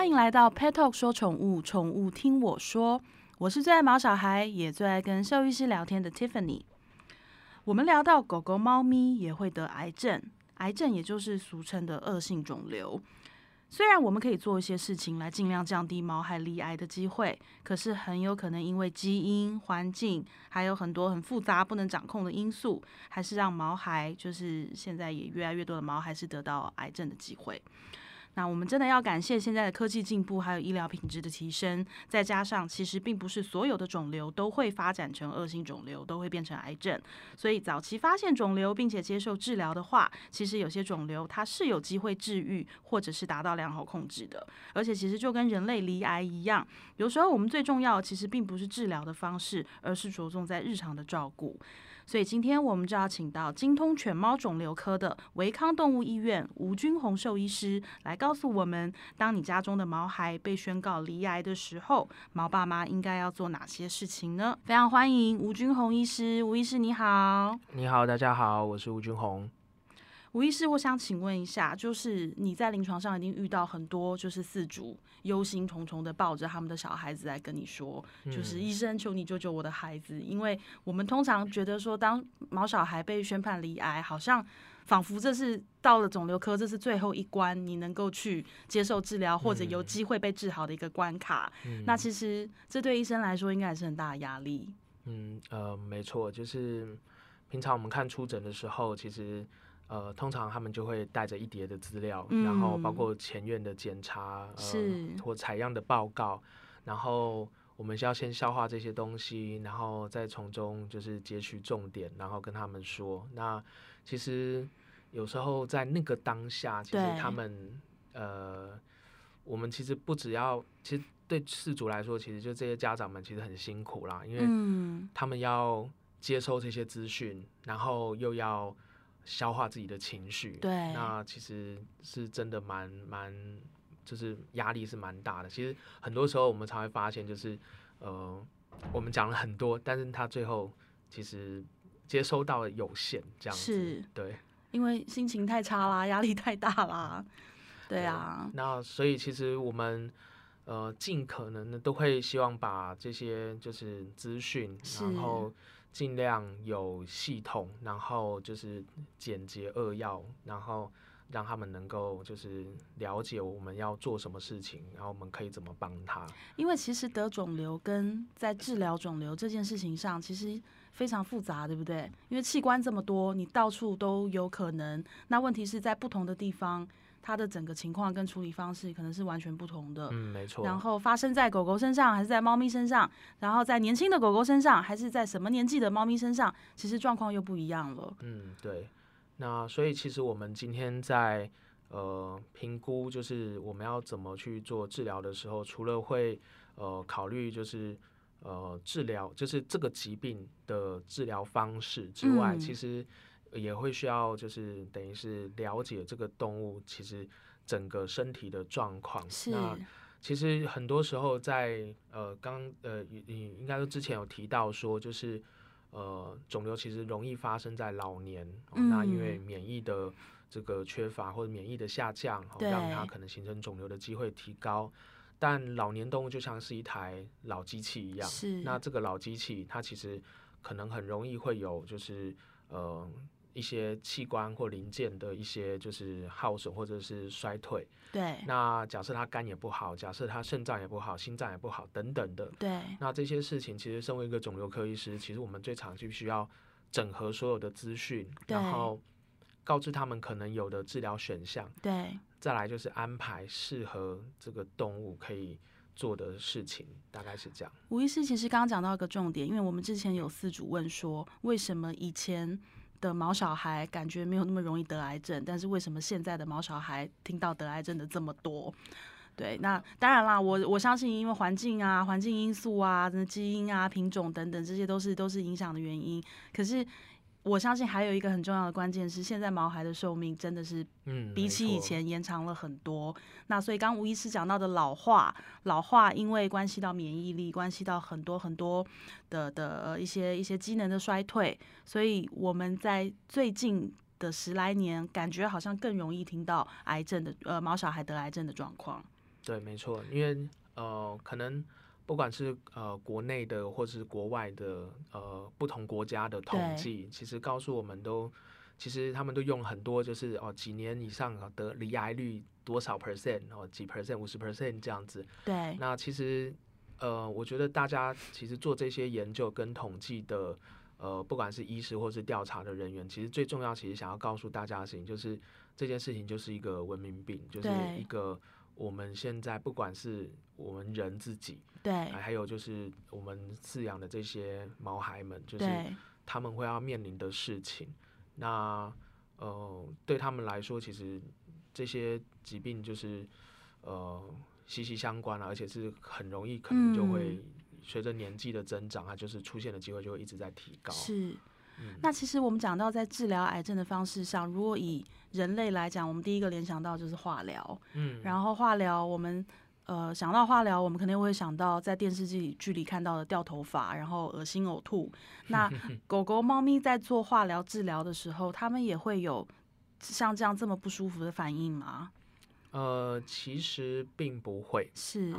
欢迎来到 Pet Talk 说宠物，宠物听我说。我是最爱毛小孩，也最爱跟兽医师聊天的 Tiffany。我们聊到狗狗、猫咪也会得癌症，癌症也就是俗称的恶性肿瘤。虽然我们可以做一些事情来尽量降低毛孩罹癌的机会，可是很有可能因为基因、环境，还有很多很复杂不能掌控的因素，还是让毛孩就是现在也越来越多的毛孩是得到癌症的机会。那我们真的要感谢现在的科技进步，还有医疗品质的提升，再加上其实并不是所有的肿瘤都会发展成恶性肿瘤，都会变成癌症。所以早期发现肿瘤并且接受治疗的话，其实有些肿瘤它是有机会治愈，或者是达到良好控制的。而且其实就跟人类离癌一样，有时候我们最重要其实并不是治疗的方式，而是着重在日常的照顾。所以今天我们就要请到精通犬猫肿瘤科的维康动物医院吴君红兽医师来告诉我们，当你家中的毛孩被宣告离癌的时候，毛爸妈应该要做哪些事情呢？非常欢迎吴君红医师，吴医师你好。你好，大家好，我是吴君宏。吴医师，我想请问一下，就是你在临床上一定遇到很多就是饲主忧心忡忡的抱着他们的小孩子来跟你说，就是医生求你救救我的孩子，因为我们通常觉得说，当毛小孩被宣判离癌，好像仿佛这是到了肿瘤科，这是最后一关，你能够去接受治疗或者有机会被治好的一个关卡。那其实这对医生来说应该也是很大的压力。嗯呃，没错，就是平常我们看出诊的时候，其实。呃，通常他们就会带着一叠的资料，嗯，然后包括前院的检查，呃，或采样的报告，然后我们需要先消化这些东西，然后再从中就是截取重点，然后跟他们说。那其实有时候在那个当下，其实他们呃，我们其实不只要，其实对事主来说，其实就这些家长们其实很辛苦啦，因为他们要接收这些资讯，然后又要。消化自己的情绪，对，那其实是真的蛮蛮，就是压力是蛮大的。其实很多时候我们才会发现，就是呃，我们讲了很多，但是他最后其实接收到的有限，这样子，是，对，因为心情太差啦，压力太大啦，对啊。那所以其实我们呃尽可能的都会希望把这些就是资讯，然后。尽量有系统，然后就是简洁扼要，然后让他们能够就是了解我们要做什么事情，然后我们可以怎么帮他。因为其实得肿瘤跟在治疗肿瘤这件事情上，其实非常复杂，对不对？因为器官这么多，你到处都有可能。那问题是在不同的地方。它的整个情况跟处理方式可能是完全不同的。嗯，没错。然后发生在狗狗身上，还是在猫咪身上？然后在年轻的狗狗身上，还是在什么年纪的猫咪身上？其实状况又不一样了。嗯，对。那所以其实我们今天在呃评估，就是我们要怎么去做治疗的时候，除了会呃考虑就是呃治疗，就是这个疾病的治疗方式之外，嗯、其实。也会需要，就是等于是了解这个动物其实整个身体的状况。是。那其实很多时候在呃刚呃你应该说之前有提到说，就是呃肿瘤其实容易发生在老年。嗯。那因为免疫的这个缺乏或者免疫的下降，让它可能形成肿瘤的机会提高。但老年动物就像是一台老机器一样。是。那这个老机器它其实可能很容易会有就是呃。一些器官或零件的一些就是耗损或者是衰退，对。那假设他肝也不好，假设他肾脏也不好，心脏也不好，等等的，对。那这些事情其实身为一个肿瘤科医师，其实我们最常就需要整合所有的资讯，然后告知他们可能有的治疗选项，对。再来就是安排适合这个动物可以做的事情，大概是这样。吴医师其实刚刚讲到一个重点，因为我们之前有四主问说，为什么以前的毛小孩感觉没有那么容易得癌症，但是为什么现在的毛小孩听到得癌症的这么多？对，那当然啦，我我相信因为环境啊、环境因素啊、基因啊、品种等等，这些都是都是影响的原因。可是。我相信还有一个很重要的关键是，现在毛孩的寿命真的是，嗯比起以前延长了很多。嗯、那所以刚吴医师讲到的老化，老化因为关系到免疫力，关系到很多很多的的一些一些机能的衰退，所以我们在最近的十来年，感觉好像更容易听到癌症的呃毛小孩得癌症的状况。对，没错，因为呃，可能不管是呃国内的或是国外的呃不同国家的统计，其实告诉我们都，其实他们都用很多就是哦几年以上的离癌率多少 percent 哦几 percent 五十 percent 这样子。对，那其实呃，我觉得大家其实做这些研究跟统计的。呃，不管是医师或是调查的人员，其实最重要，其实想要告诉大家的事情，就是这件事情就是一个文明病，就是一个我们现在不管是我们人自己，对，还有就是我们饲养的这些毛孩们，就是他们会要面临的事情。那呃，对他们来说，其实这些疾病就是呃息息相关了，而且是很容易可能就会。嗯随着年纪的增长，它就是出现的机会就会一直在提高。是，嗯、那其实我们讲到在治疗癌症的方式上，如果以人类来讲，我们第一个联想到就是化疗。嗯，然后化疗，我们呃想到化疗，我们肯定会想到在电视剧剧里看到的掉头发，然后恶心呕吐。那狗狗、猫咪在做化疗治疗的时候，它们也会有像这样这么不舒服的反应吗？呃，其实并不会。是，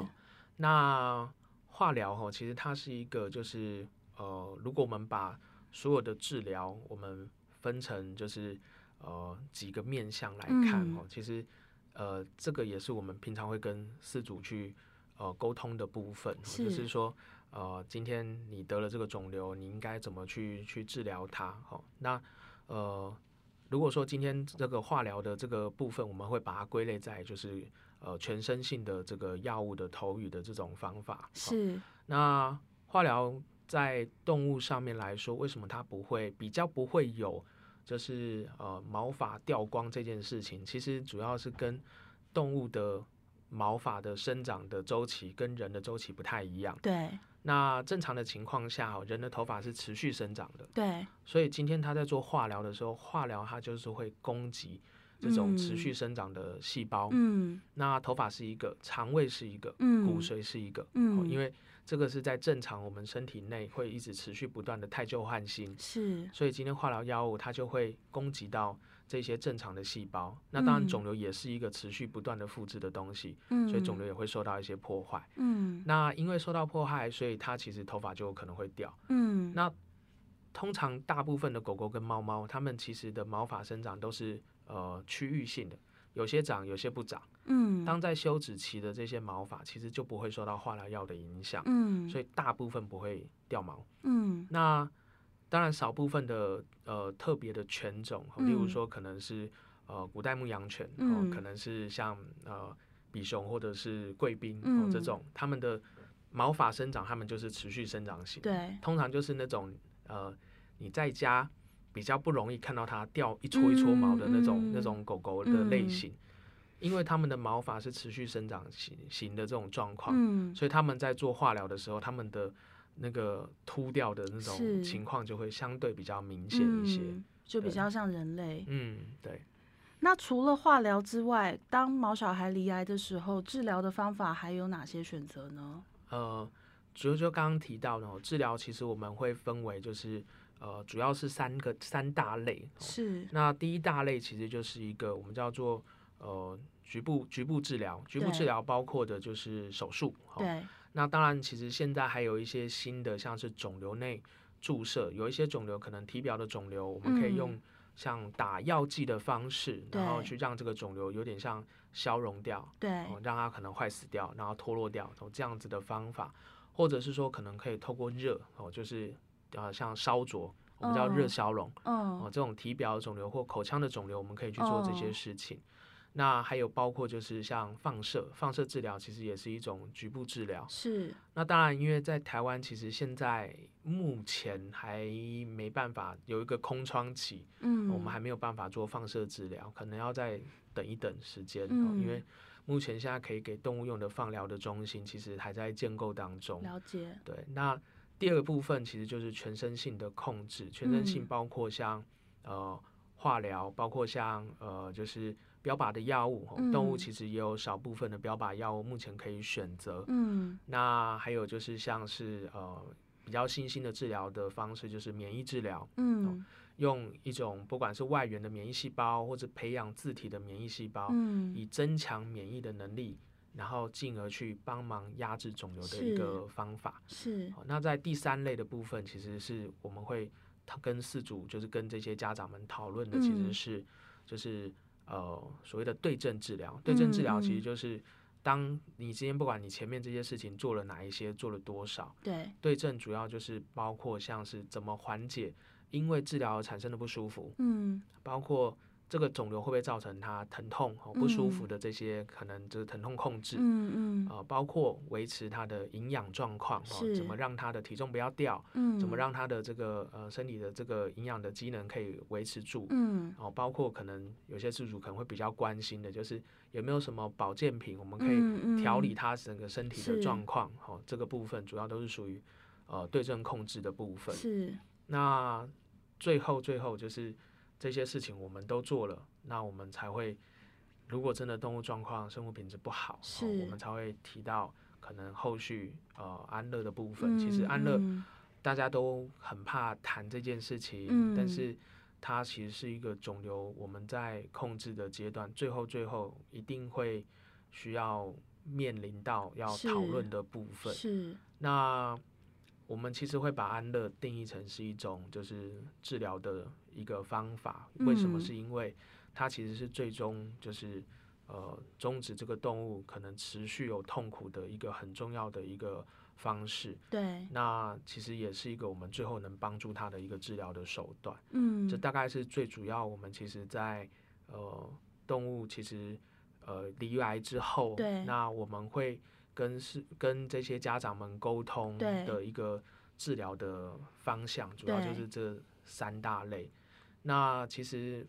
那。化疗哈，其实它是一个，就是呃，如果我们把所有的治疗，我们分成就是呃几个面向来看哦，嗯、其实呃这个也是我们平常会跟饲主去呃沟通的部分，是就是说呃今天你得了这个肿瘤，你应该怎么去去治疗它？哦，那呃如果说今天这个化疗的这个部分，我们会把它归类在就是。呃，全身性的这个药物的投予的这种方法是。那化疗在动物上面来说，为什么它不会比较不会有，就是呃毛发掉光这件事情？其实主要是跟动物的毛发的生长的周期跟人的周期不太一样。对。那正常的情况下，人的头发是持续生长的。对。所以今天他在做化疗的时候，化疗它就是会攻击。这种持续生长的细胞，嗯，那头发是一个，肠胃是一个，嗯，骨髓是一个，嗯，因为这个是在正常我们身体内会一直持续不断的太旧换新，是，所以今天化疗药物它就会攻击到这些正常的细胞，那当然肿瘤也是一个持续不断的复制的东西，嗯，所以肿瘤也会受到一些破坏，嗯，那因为受到破坏，所以它其实头发就有可能会掉，嗯，那通常大部分的狗狗跟猫猫，它们其实的毛发生长都是。呃，区域性的，有些长，有些不长。嗯，当在休止期的这些毛发，其实就不会受到化疗药的影响。嗯，所以大部分不会掉毛。嗯，那当然少部分的呃特别的犬种，例如说可能是呃古代牧羊犬，嗯，可能是像呃比熊或者是贵宾哦这种，它们的毛发生长，它们就是持续生长型。对，通常就是那种呃你在家。比较不容易看到它掉一撮一撮毛的那种、嗯、那种狗狗的类型，嗯、因为它们的毛发是持续生长型型的这种状况，嗯、所以他们在做化疗的时候，他们的那个秃掉的那种情况就会相对比较明显一些，嗯、就比较像人类。嗯，对。那除了化疗之外，当毛小孩离癌的时候，治疗的方法还有哪些选择呢？呃，主要就刚刚提到的治疗，其实我们会分为就是。呃，主要是三个三大类，是。那第一大类其实就是一个我们叫做呃局部局部治疗，局部治疗包括的就是手术，对。那当然，其实现在还有一些新的，像是肿瘤内注射，有一些肿瘤可能体表的肿瘤，我们可以用像打药剂的方式，嗯、然后去让这个肿瘤有点像消融掉，对、呃，让它可能坏死掉，然后脱落掉，从这样子的方法，或者是说可能可以透过热哦，就是。啊，像烧灼，我们叫热消融，哦、oh. 呃，这种体表肿瘤或口腔的肿瘤，我们可以去做这些事情。Oh. 那还有包括就是像放射，放射治疗其实也是一种局部治疗。是。那当然，因为在台湾，其实现在目前还没办法有一个空窗期，嗯，我们还没有办法做放射治疗，可能要再等一等时间，嗯、因为目前现在可以给动物用的放疗的中心，其实还在建构当中。了解。对，那。第二个部分其实就是全身性的控制，全身性包括像、嗯、呃化疗，包括像呃就是标靶的药物，嗯、动物其实也有少部分的标靶药物目前可以选择。嗯，那还有就是像是呃比较新兴的治疗的方式，就是免疫治疗。嗯、呃，用一种不管是外源的免疫细胞，或者培养自体的免疫细胞，嗯、以增强免疫的能力。然后进而去帮忙压制肿瘤的一个方法。是。是那在第三类的部分，其实是我们会跟四组，就是跟这些家长们讨论的，其实是、嗯、就是呃所谓的对症治疗。对症治疗其实就是当你今天不管你前面这些事情做了哪一些，做了多少，对，对症主要就是包括像是怎么缓解因为治疗而产生的不舒服，嗯，包括。这个肿瘤会不会造成他疼痛、哦、不舒服的这些可能就是疼痛控制，嗯嗯，呃，包括维持他的营养状况，哦，怎么让他的体重不要掉，嗯，怎么让他的这个呃身体的这个营养的机能可以维持住，嗯，哦，包括可能有些事主可能会比较关心的就是有没有什么保健品，我们可以调理他整个身体的状况，好、嗯嗯哦，这个部分主要都是属于呃对症控制的部分，是，那最后最后就是。这些事情我们都做了，那我们才会，如果真的动物状况、生活品质不好，我们才会提到可能后续呃安乐的部分。嗯、其实安乐、嗯、大家都很怕谈这件事情，嗯、但是它其实是一个肿瘤，我们在控制的阶段，最后最后一定会需要面临到要讨论的部分。是，那。我们其实会把安乐定义成是一种就是治疗的一个方法，为什么？是因为它其实是最终就是呃终止这个动物可能持续有痛苦的一个很重要的一个方式。对，那其实也是一个我们最后能帮助它的一个治疗的手段。嗯，这大概是最主要。我们其实在呃动物其实呃离癌之后，对，那我们会。跟是跟这些家长们沟通的一个治疗的方向，主要就是这三大类。那其实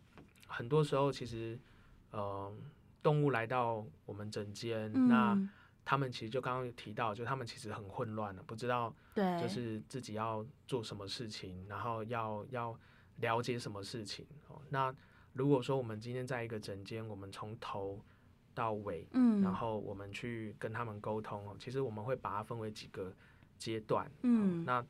很多时候，其实呃，动物来到我们诊间，嗯、那他们其实就刚刚有提到，就他们其实很混乱了，不知道就是自己要做什么事情，然后要要了解什么事情。哦，那如果说我们今天在一个诊间，我们从头到尾，嗯，然后我们去跟他们沟通。其实我们会把它分为几个阶段，嗯，那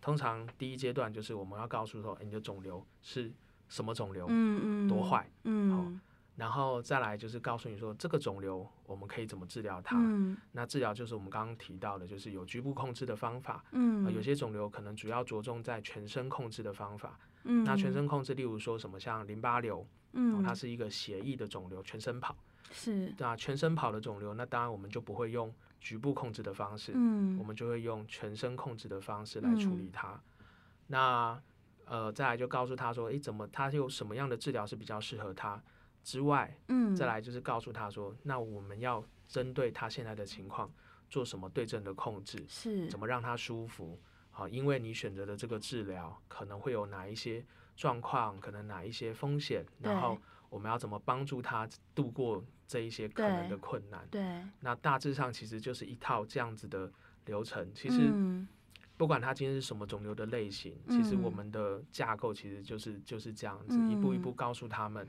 通常第一阶段就是我们要告诉说，哎，你的肿瘤是什么肿瘤，嗯嗯，多坏，嗯，然后再来就是告诉你说，这个肿瘤我们可以怎么治疗它，嗯，那治疗就是我们刚刚提到的，就是有局部控制的方法，嗯，有些肿瘤可能主要着重在全身控制的方法，嗯，那全身控制，例如说什么像淋巴瘤，嗯，它是一个血液的肿瘤，全身跑。是，那全身跑的肿瘤，那当然我们就不会用局部控制的方式，嗯，我们就会用全身控制的方式来处理它。嗯、那呃，再来就告诉他说，诶、欸，怎么他有什么样的治疗是比较适合他之外，嗯，再来就是告诉他说，那我们要针对他现在的情况做什么对症的控制，是，怎么让他舒服，好，因为你选择的这个治疗可能会有哪一些状况，可能哪一些风险，然后我们要怎么帮助他度过。这一些可能的困难，对，对，那大致上其实就是一套这样子的流程。其实，不管它今天是什么肿瘤的类型，嗯、其实我们的架构其实就是就是这样子，嗯、一步一步告诉他们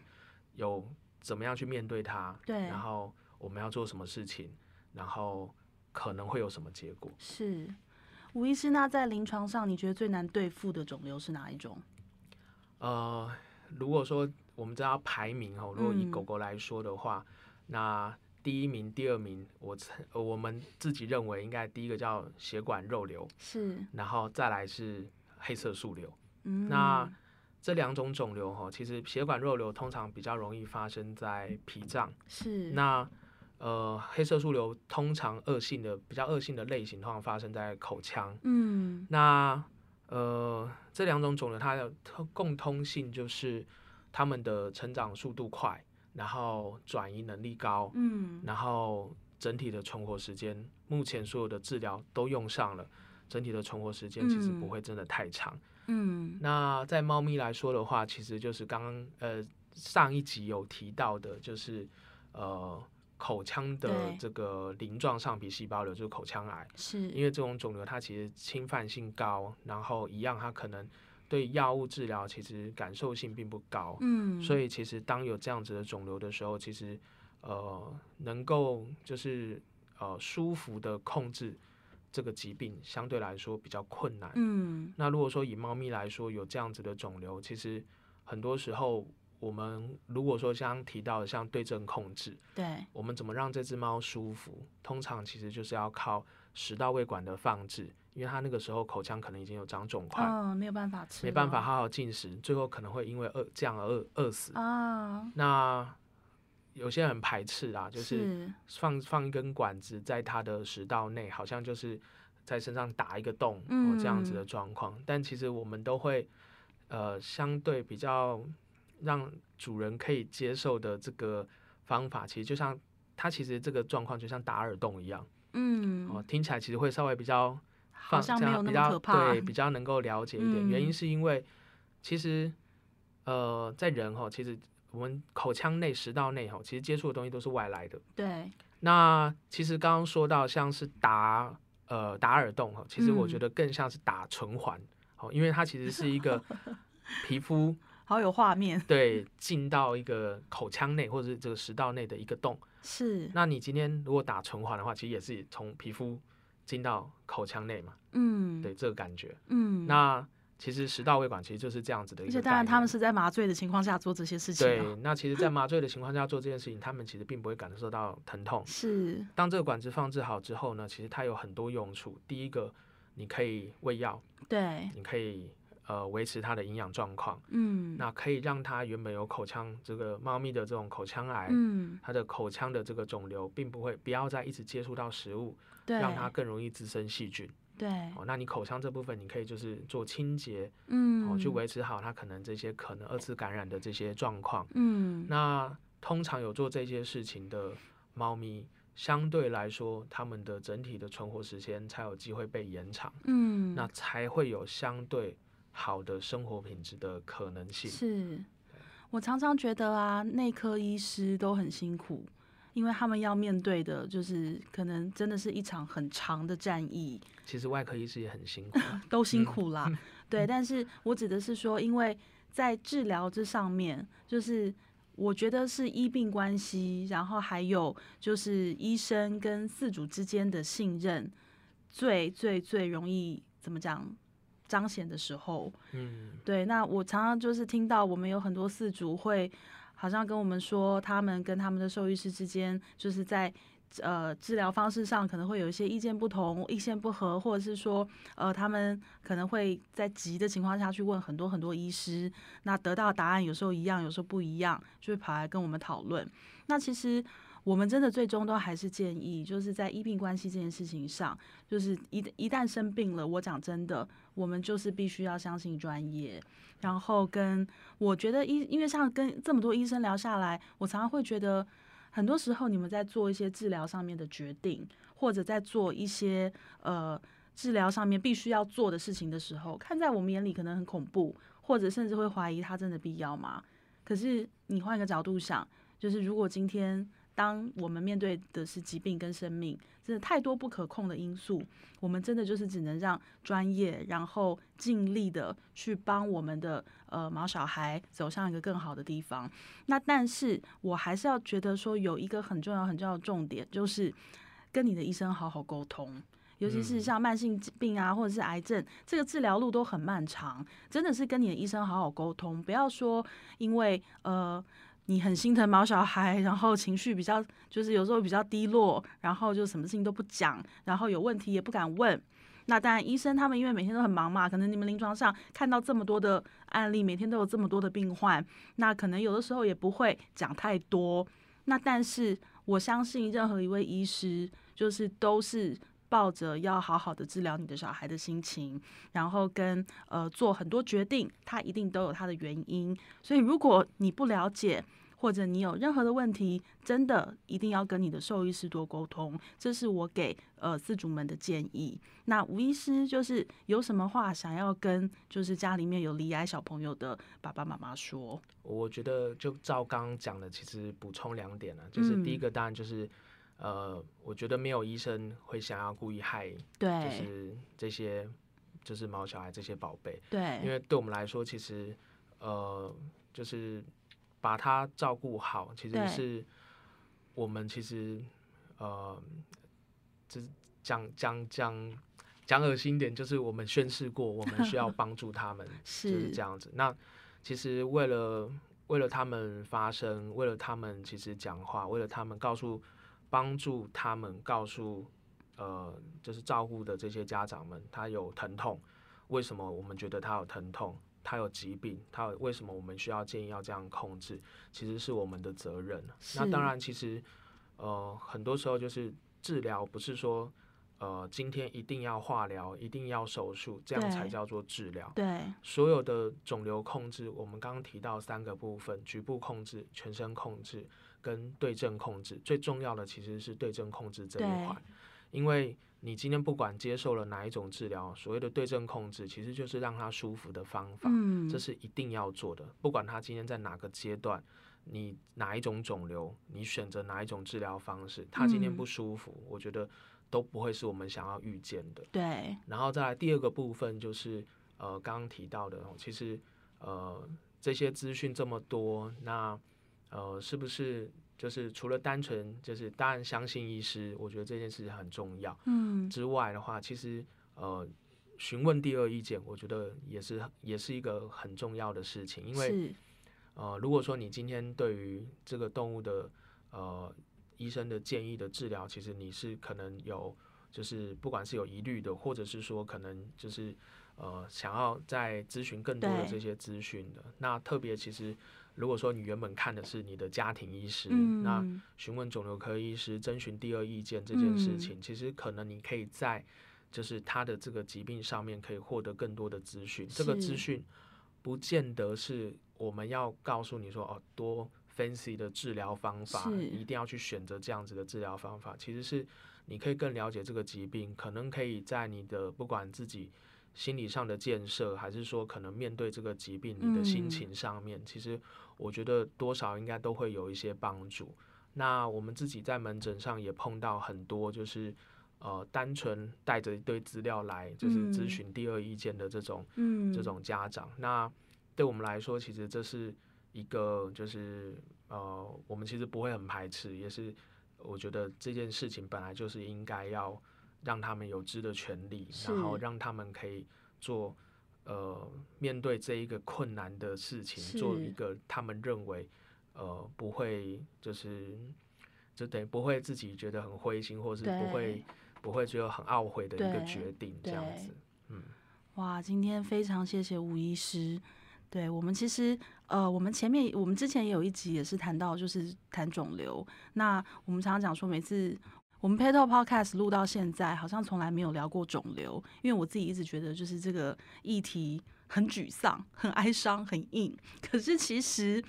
有怎么样去面对它，对，然后我们要做什么事情，然后可能会有什么结果。是，吴医师，那在临床上，你觉得最难对付的肿瘤是哪一种？呃，如果说我们知道排名哦，如果以狗狗来说的话。嗯那第一名、第二名，我我们自己认为应该第一个叫血管肉瘤，是，然后再来是黑色素瘤。嗯，那这两种肿瘤哈，其实血管肉瘤通常比较容易发生在脾脏，是。那呃，黑色素瘤通常恶性的、比较恶性的类型，通常发生在口腔。嗯，那呃，这两种肿瘤它的共通性就是它们的成长速度快。然后转移能力高，嗯，然后整体的存活时间，目前所有的治疗都用上了，整体的存活时间其实不会真的太长，嗯，那在猫咪来说的话，其实就是刚刚呃上一集有提到的，就是呃口腔的这个鳞状上皮细胞瘤，就是口腔癌，是。因为这种肿瘤它其实侵犯性高，然后一样它可能。对药物治疗其实感受性并不高，嗯，所以其实当有这样子的肿瘤的时候，其实呃能够就是呃舒服的控制这个疾病相对来说比较困难，嗯，那如果说以猫咪来说有这样子的肿瘤，其实很多时候我们如果说像提到的像对症控制，对，我们怎么让这只猫舒服？通常其实就是要靠食道胃管的放置，因为他那个时候口腔可能已经有长肿块，嗯，没有办法吃，没办法好好进食，最后可能会因为饿这样而饿饿死啊。那有些人很排斥啊，就是放放一根管子在他的食道内，好像就是在身上打一个洞，嗯，这样子的状况。但其实我们都会呃相对比较让主人可以接受的这个方法，其实就像它其实这个状况就像打耳洞一样，嗯，哦，听起来其实会稍微比较好像没有那么可 怕，对，比较能够了解一点。原因是因为其实呃在人哈，其实。我们口腔内、食道内，哈，其实接触的东西都是外来的。对。那其实刚刚说到，像是打呃打耳洞，哈，其实我觉得更像是打唇环，哦、嗯，因为它其实是一个 皮肤，好有画面。对，进到一个口腔内或者是这个食道内的一个洞。是。那你今天如果打唇环的话，其实也是从皮肤进到口腔内嘛。嗯。对，这个感觉。嗯。那。其实食道胃管其实就是这样子的一个，而且当然他们是在麻醉的情况下做这些事情。对，那其实，在麻醉的情况下做这件事情，他们其实并不会感受到疼痛。是。当这个管子放置好之后呢，其实它有很多用处。第一个，你可以喂药。对。你可以呃维持它的营养状况。嗯。那可以让它原本有口腔这个猫咪的这种口腔癌，嗯，它的口腔的这个肿瘤并不会不要再一直接触到食物，对，让它更容易滋生细菌。对，哦，那你口腔这部分你可以就是做清洁，嗯，哦，去维持好它可能这些可能二次感染的这些状况，嗯，那通常有做这些事情的猫咪，相对来说，它们的整体的存活时间才有机会被延长，嗯，那才会有相对好的生活品质的可能性。是，我常常觉得啊，内科医师都很辛苦。因为他们要面对的，就是可能真的是一场很长的战役。其实外科医师也很辛苦，都辛苦啦。嗯、对，但是我指的是说，因为在治疗这上面，就是我觉得是医病关系，然后还有就是医生跟饲主之间的信任，最最最容易怎么讲彰显的时候。嗯，对。那我常常就是听到我们有很多四主会。好像跟我们说，他们跟他们的兽医师之间，就是在呃治疗方式上可能会有一些意见不同、意见不合，或者是说，呃，他们可能会在急的情况下去问很多很多医师，那得到答案有时候一样，有时候不一样，就会跑来跟我们讨论。那其实我们真的最终都还是建议，就是在医病关系这件事情上，就是一一旦生病了，我讲真的，我们就是必须要相信专业。然后跟我觉得医，因为像跟这么多医生聊下来，我常常会觉得，很多时候你们在做一些治疗上面的决定，或者在做一些呃治疗上面必须要做的事情的时候，看在我们眼里可能很恐怖，或者甚至会怀疑它真的必要吗？可是你换一个角度想，就是如果今天。当我们面对的是疾病跟生命，真的太多不可控的因素，我们真的就是只能让专业，然后尽力的去帮我们的呃毛小孩走向一个更好的地方。那但是我还是要觉得说，有一个很重要很重要的重点，就是跟你的医生好好沟通，尤其是像慢性疾病啊，或者是癌症，这个治疗路都很漫长，真的是跟你的医生好好沟通，不要说因为呃。你很心疼毛小孩，然后情绪比较就是有时候比较低落，然后就什么事情都不讲，然后有问题也不敢问。那当然，医生他们因为每天都很忙嘛，可能你们临床上看到这么多的案例，每天都有这么多的病患，那可能有的时候也不会讲太多。那但是我相信任何一位医师，就是都是。抱着要好好的治疗你的小孩的心情，然后跟呃做很多决定，他一定都有他的原因。所以如果你不了解，或者你有任何的问题，真的一定要跟你的兽医师多沟通。这是我给呃饲主们的建议。那吴医师就是有什么话想要跟就是家里面有离癌小朋友的爸爸妈妈说？我觉得就照刚刚讲的，其实补充两点呢，就是第一个当然就是。呃，我觉得没有医生会想要故意害，对，就是这些，就是毛小孩这些宝贝，对，因为对我们来说，其实，呃，就是把他照顾好，其实是我们其实，呃，就是讲讲讲讲恶心点，就是我们宣誓过，我们需要帮助他们，是就是这样子。那其实为了为了他们发声，为了他们其实讲话，为了他们告诉、帮助他们告诉呃，就是照顾的这些家长们，他有疼痛，为什么我们觉得他有疼痛？他有疾病，他为什么我们需要建议要这样控制？其实是我们的责任。那当然，其实呃，很多时候就是治疗，不是说呃，今天一定要化疗，一定要手术，这样才叫做治疗。对，所有的肿瘤控制，我们刚刚提到三个部分：局部控制、全身控制跟对症控制。最重要的其实是对症控制这一块，因为。你今天不管接受了哪一种治疗，所谓的对症控制，其实就是让他舒服的方法，嗯，这是一定要做的。不管他今天在哪个阶段，你哪一种肿瘤，你选择哪一种治疗方式，他今天不舒服，我觉得都不会是我们想要遇见的。对。然后再来第二个部分就是，呃，刚刚提到的，其实，呃，这些资讯这么多，那，呃，是不是？就是除了单纯就是当然相信医师，我觉得这件事很重要。嗯，之外的话，其实呃询问第二意见，我觉得也是也是一个很重要的事情。因为呃如果说你今天对于这个动物的呃医生的建议的治疗，其实你是可能有就是不管是有疑虑的，或者是说可能就是呃想要再咨询更多的这些资讯的，那特别其实。如果说你原本看的是你的家庭医师，嗯、那询问肿瘤科医师征询第二意见这件事情，嗯、其实可能你可以在就是他的这个疾病上面可以获得更多的资讯。这个资讯不见得是我们要告诉你说哦，多 fancy 的治疗方法，一定要去选择这样子的治疗方法。其实是你可以更了解这个疾病，可能可以在你的不管自己。心理上的建设，还是说可能面对这个疾病，你的心情上面，嗯、其实我觉得多少应该都会有一些帮助。那我们自己在门诊上也碰到很多，就是呃，单纯带着一堆资料来，就是咨询第二意见的这种，嗯、这种家长。那对我们来说，其实这是一个，就是呃，我们其实不会很排斥，也是我觉得这件事情本来就是应该要。让他们有知的权利，然后让他们可以做呃面对这一个困难的事情，做一个他们认为呃不会就是就等于不会自己觉得很灰心，或是不会不会觉得很懊悔的一个决定这样子。嗯，哇，今天非常谢谢吴医师。对我们其实呃我们前面我们之前也有一集也是谈到就是谈肿瘤，那我们常常讲说每次。我们 Petal Podcast 录到现在，好像从来没有聊过肿瘤，因为我自己一直觉得就是这个议题很沮丧、很哀伤、很硬。可是其实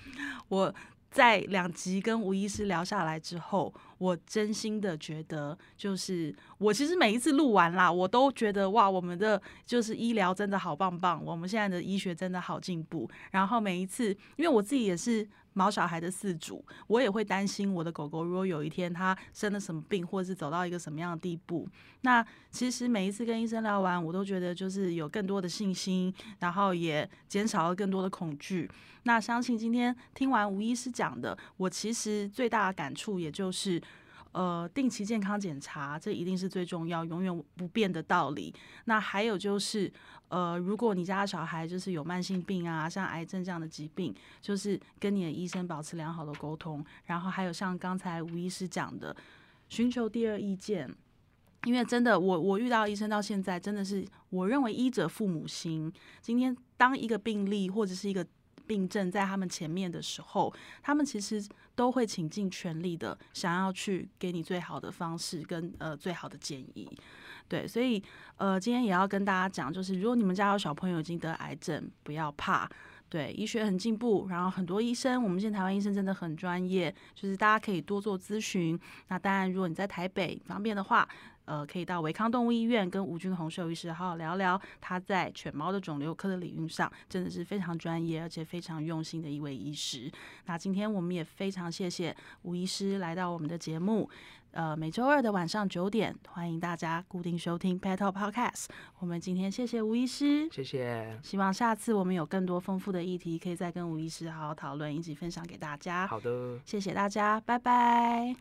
我在两集跟吴医师聊下来之后，我真心的觉得，就是我其实每一次录完啦，我都觉得哇，我们的就是医疗真的好棒棒，我们现在的医学真的好进步。然后每一次，因为我自己也是。毛小孩的饲主，我也会担心我的狗狗，如果有一天它生了什么病，或者是走到一个什么样的地步。那其实每一次跟医生聊完，我都觉得就是有更多的信心，然后也减少了更多的恐惧。那相信今天听完吴医师讲的，我其实最大的感触也就是，呃，定期健康检查，这一定是最重要、永远不变的道理。那还有就是。呃，如果你家的小孩就是有慢性病啊，像癌症这样的疾病，就是跟你的医生保持良好的沟通，然后还有像刚才吴医师讲的，寻求第二意见，因为真的，我我遇到医生到现在，真的是我认为医者父母心。今天当一个病例或者是一个病症在他们前面的时候，他们其实都会倾尽全力的想要去给你最好的方式跟呃最好的建议。对，所以呃，今天也要跟大家讲，就是如果你们家有小朋友已经得癌症，不要怕。对，医学很进步，然后很多医生，我们现在台湾医生真的很专业，就是大家可以多做咨询。那当然，如果你在台北方便的话，呃，可以到维康动物医院跟吴君宏兽医师好好聊聊。他在犬猫的肿瘤科的领域上，真的是非常专业而且非常用心的一位医师。那今天我们也非常谢谢吴医师来到我们的节目。呃，每周二的晚上九点，欢迎大家固定收听 Petal Podcast。我们今天谢谢吴医师，谢谢。希望下次我们有更多丰富的议题，可以再跟吴医师好好讨论，一起分享给大家。好的，谢谢大家，拜拜。